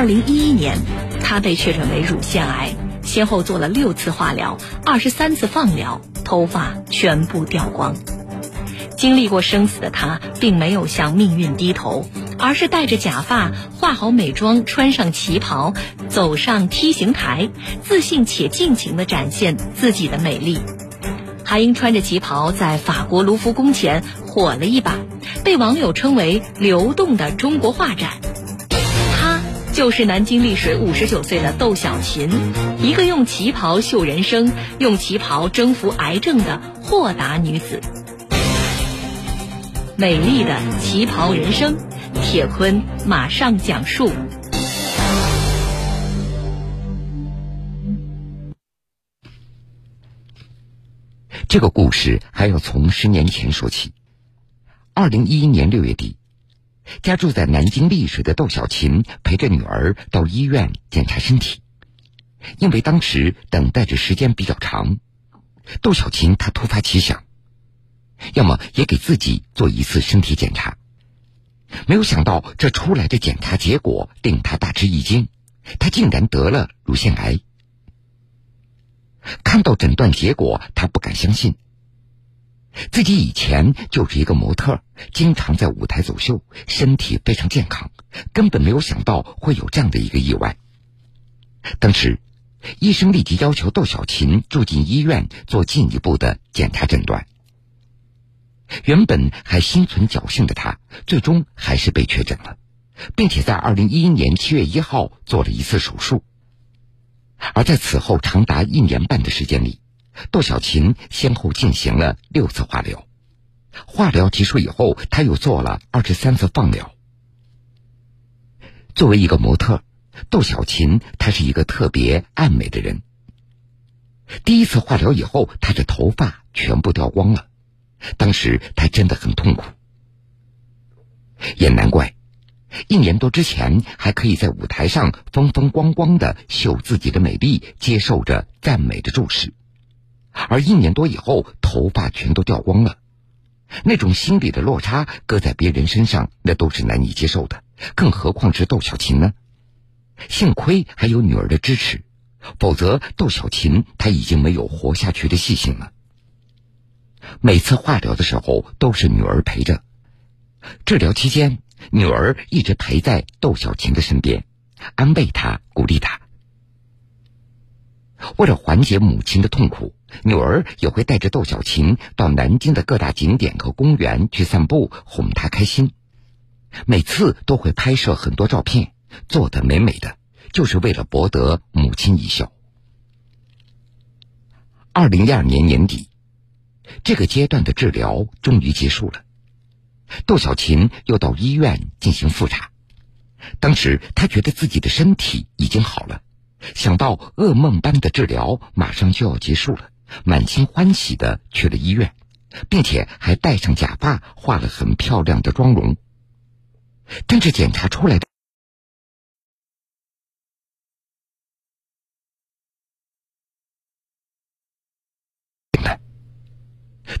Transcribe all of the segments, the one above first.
二零一一年，她被确诊为乳腺癌，先后做了六次化疗、二十三次放疗，头发全部掉光。经历过生死的她，并没有向命运低头，而是戴着假发、化好美妆、穿上旗袍，走上梯形台，自信且尽情地展现自己的美丽。韩英穿着旗袍在法国卢浮宫前火了一把，被网友称为“流动的中国画展”。就是南京丽水五十九岁的窦小琴，一个用旗袍秀人生、用旗袍征服癌症的豁达女子。美丽的旗袍人生，铁坤马上讲述。这个故事还要从十年前说起。二零一一年六月底，家住在南京丽水的窦小琴陪着女儿到医院检查身体，因为当时等待着时间比较长，窦小琴她突发奇想。要么也给自己做一次身体检查，没有想到这出来的检查结果令她大吃一惊，她竟然得了乳腺癌。看到诊断结果，他不敢相信，自己以前就是一个模特，经常在舞台走秀，身体非常健康，根本没有想到会有这样的一个意外。当时，医生立即要求窦小琴住进医院做进一步的检查诊断。原本还心存侥幸的他，最终还是被确诊了，并且在二零一一年七月一号做了一次手术。而在此后长达一年半的时间里，窦小琴先后进行了六次化疗。化疗结束以后，她又做了二十三次放疗。作为一个模特，窦小琴她是一个特别爱美的人。第一次化疗以后，她的头发全部掉光了。当时她真的很痛苦，也难怪，一年多之前还可以在舞台上风风光光的秀自己的美丽，接受着赞美的注视，而一年多以后头发全都掉光了，那种心理的落差，搁在别人身上那都是难以接受的，更何况是窦小琴呢？幸亏还有女儿的支持，否则窦小琴她已经没有活下去的信心了。每次化疗的时候都是女儿陪着，治疗期间女儿一直陪在窦小琴的身边，安慰她、鼓励她。为了缓解母亲的痛苦，女儿也会带着窦小琴到南京的各大景点和公园去散步，哄她开心。每次都会拍摄很多照片，做的美美的，就是为了博得母亲一笑。二零一二年年底。这个阶段的治疗终于结束了，窦小琴又到医院进行复查。当时她觉得自己的身体已经好了，想到噩梦般的治疗马上就要结束了，满心欢喜的去了医院，并且还戴上假发，化了很漂亮的妆容。但是检查出来的。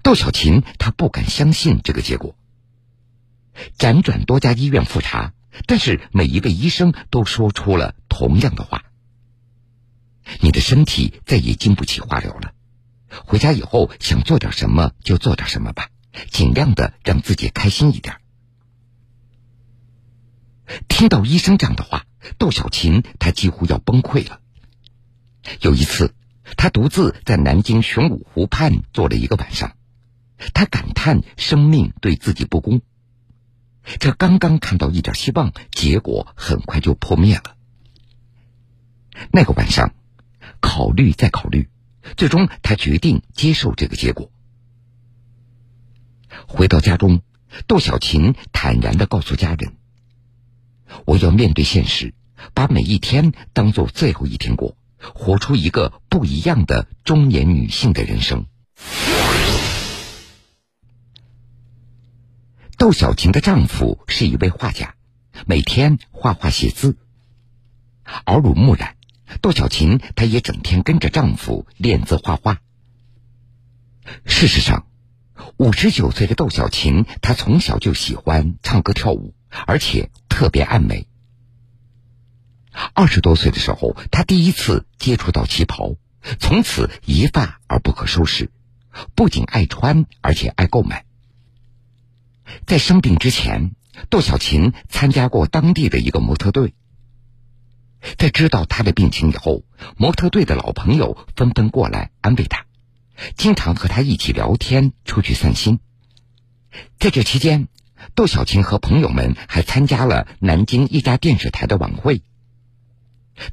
窦小琴她不敢相信这个结果，辗转多家医院复查，但是每一位医生都说出了同样的话：“你的身体再也经不起化疗了，回家以后想做点什么就做点什么吧，尽量的让自己开心一点。”听到医生这样的话，窦小琴她几乎要崩溃了。有一次，她独自在南京玄武湖畔坐了一个晚上。他感叹生命对自己不公，这刚刚看到一点希望，结果很快就破灭了。那个晚上，考虑再考虑，最终他决定接受这个结果。回到家中，窦小琴坦然的告诉家人：“我要面对现实，把每一天当做最后一天过，活出一个不一样的中年女性的人生。”窦小琴的丈夫是一位画家，每天画画写字。耳濡目染，窦小琴她也整天跟着丈夫练字画画。事实上，五十九岁的窦小琴，她从小就喜欢唱歌跳舞，而且特别爱美。二十多岁的时候，她第一次接触到旗袍，从此一发而不可收拾，不仅爱穿，而且爱购买。在生病之前，窦小琴参加过当地的一个模特队。在知道她的病情以后，模特队的老朋友纷纷过来安慰她，经常和她一起聊天，出去散心。在这期间，窦小琴和朋友们还参加了南京一家电视台的晚会。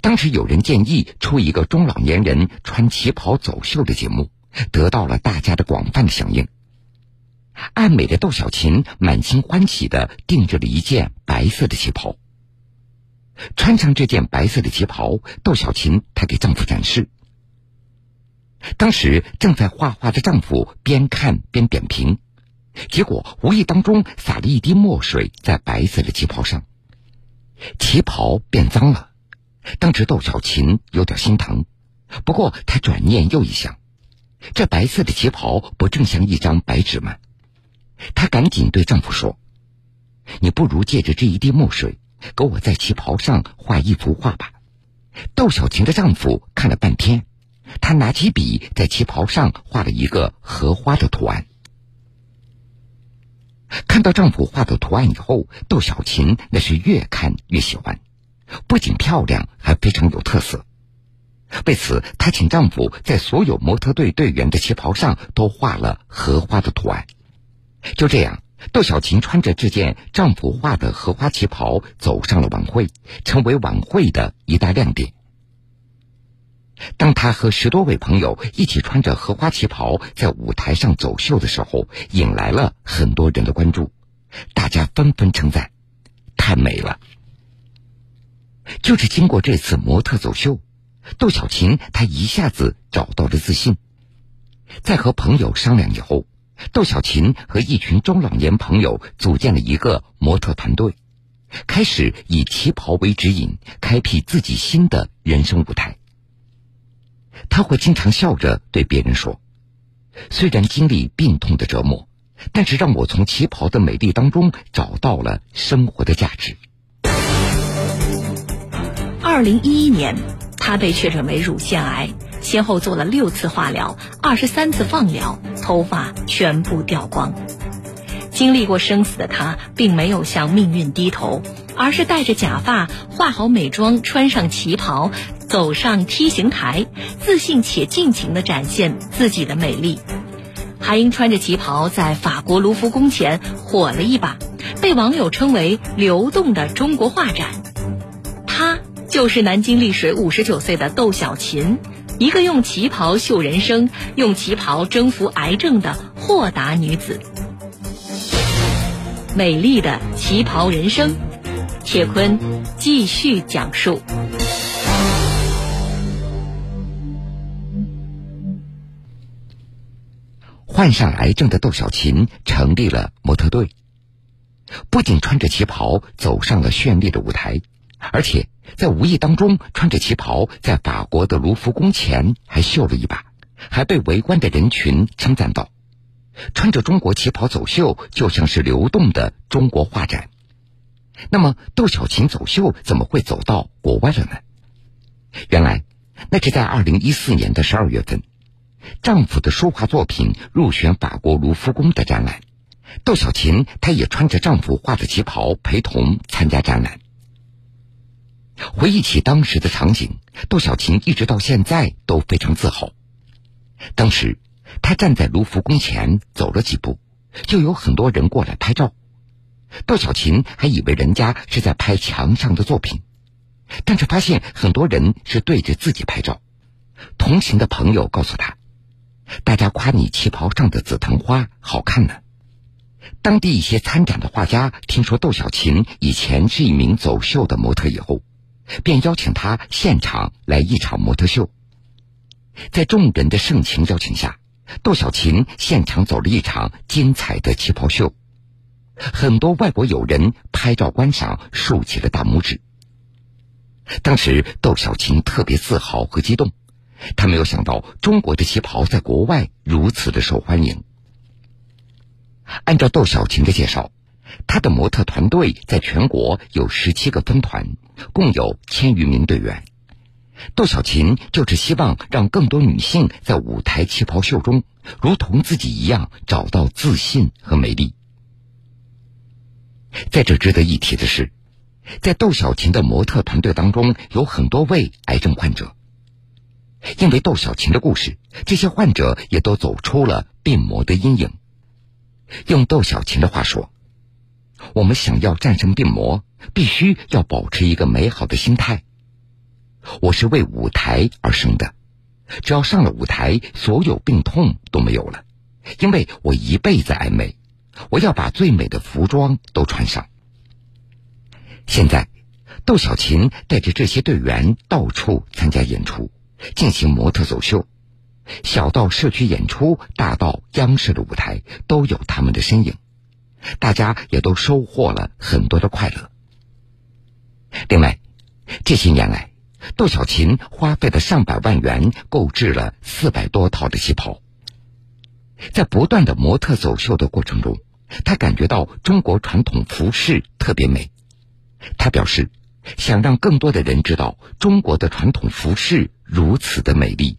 当时有人建议出一个中老年人穿旗袍走秀的节目，得到了大家的广泛的响应。爱美的窦小琴满心欢喜的定制了一件白色的旗袍。穿上这件白色的旗袍，窦小琴她给丈夫展示。当时正在画画的丈夫边看边点评，结果无意当中洒了一滴墨水在白色的旗袍上，旗袍变脏了。当时窦小琴有点心疼，不过她转念又一想，这白色的旗袍不正像一张白纸吗？她赶紧对丈夫说：“你不如借着这一滴墨水，给我在旗袍上画一幅画吧。”窦小琴的丈夫看了半天，他拿起笔在旗袍上画了一个荷花的图案。看到丈夫画的图案以后，窦小琴那是越看越喜欢，不仅漂亮，还非常有特色。为此，她请丈夫在所有模特队队员的旗袍上都画了荷花的图案。就这样，窦小琴穿着这件丈夫画的荷花旗袍走上了晚会，成为晚会的一大亮点。当她和十多位朋友一起穿着荷花旗袍在舞台上走秀的时候，引来了很多人的关注，大家纷纷称赞：“太美了！”就是经过这次模特走秀，窦小琴她一下子找到了自信，在和朋友商量以后。窦小琴和一群中老年朋友组建了一个模特团队，开始以旗袍为指引，开辟自己新的人生舞台。他会经常笑着对别人说：“虽然经历病痛的折磨，但是让我从旗袍的美丽当中找到了生活的价值。”二零一一年，他被确诊为乳腺癌。先后做了六次化疗，二十三次放疗，头发全部掉光。经历过生死的他，并没有向命运低头，而是戴着假发，化好美妆，穿上旗袍，走上梯形台，自信且尽情地展现自己的美丽。还因穿着旗袍在法国卢浮宫前火了一把，被网友称为“流动的中国画展”。她就是南京丽水五十九岁的窦小琴。一个用旗袍秀人生、用旗袍征服癌症的豁达女子，美丽的旗袍人生，铁坤继续讲述。患上癌症的窦小琴成立了模特队，不仅穿着旗袍走上了绚丽的舞台。而且在无意当中穿着旗袍，在法国的卢浮宫前还秀了一把，还被围观的人群称赞道：“穿着中国旗袍走秀，就像是流动的中国画展。”那么，窦小琴走秀怎么会走到国外了呢？原来，那是在二零一四年的十二月份，丈夫的书画作品入选法国卢浮宫的展览，窦小琴她也穿着丈夫画的旗袍陪同参加展览。回忆起当时的场景，窦小琴一直到现在都非常自豪。当时，她站在卢浮宫前走了几步，就有很多人过来拍照。窦小琴还以为人家是在拍墙上的作品，但是发现很多人是对着自己拍照。同行的朋友告诉她：“大家夸你旗袍上的紫藤花好看呢。”当地一些参展的画家听说窦小琴以前是一名走秀的模特以后。便邀请他现场来一场模特秀，在众人的盛情邀请下，窦小琴现场走了一场精彩的旗袍秀，很多外国友人拍照观赏，竖起了大拇指。当时窦小琴特别自豪和激动，她没有想到中国的旗袍在国外如此的受欢迎。按照窦小琴的介绍，他的模特团队在全国有十七个分团，共有千余名队员。窦小琴就是希望让更多女性在舞台旗袍秀中，如同自己一样找到自信和美丽。在这值得一提的是，在窦小琴的模特团队当中，有很多位癌症患者。因为窦小琴的故事，这些患者也都走出了病魔的阴影。用窦小琴的话说：“我们想要战胜病魔，必须要保持一个美好的心态。我是为舞台而生的，只要上了舞台，所有病痛都没有了。因为我一辈子爱美，我要把最美的服装都穿上。”现在，窦小琴带着这些队员到处参加演出。进行模特走秀，小到社区演出，大到央视的舞台，都有他们的身影。大家也都收获了很多的快乐。另外，这些年来，窦小琴花费了上百万元购置了四百多套的旗袍。在不断的模特走秀的过程中，她感觉到中国传统服饰特别美。她表示。想让更多的人知道中国的传统服饰如此的美丽。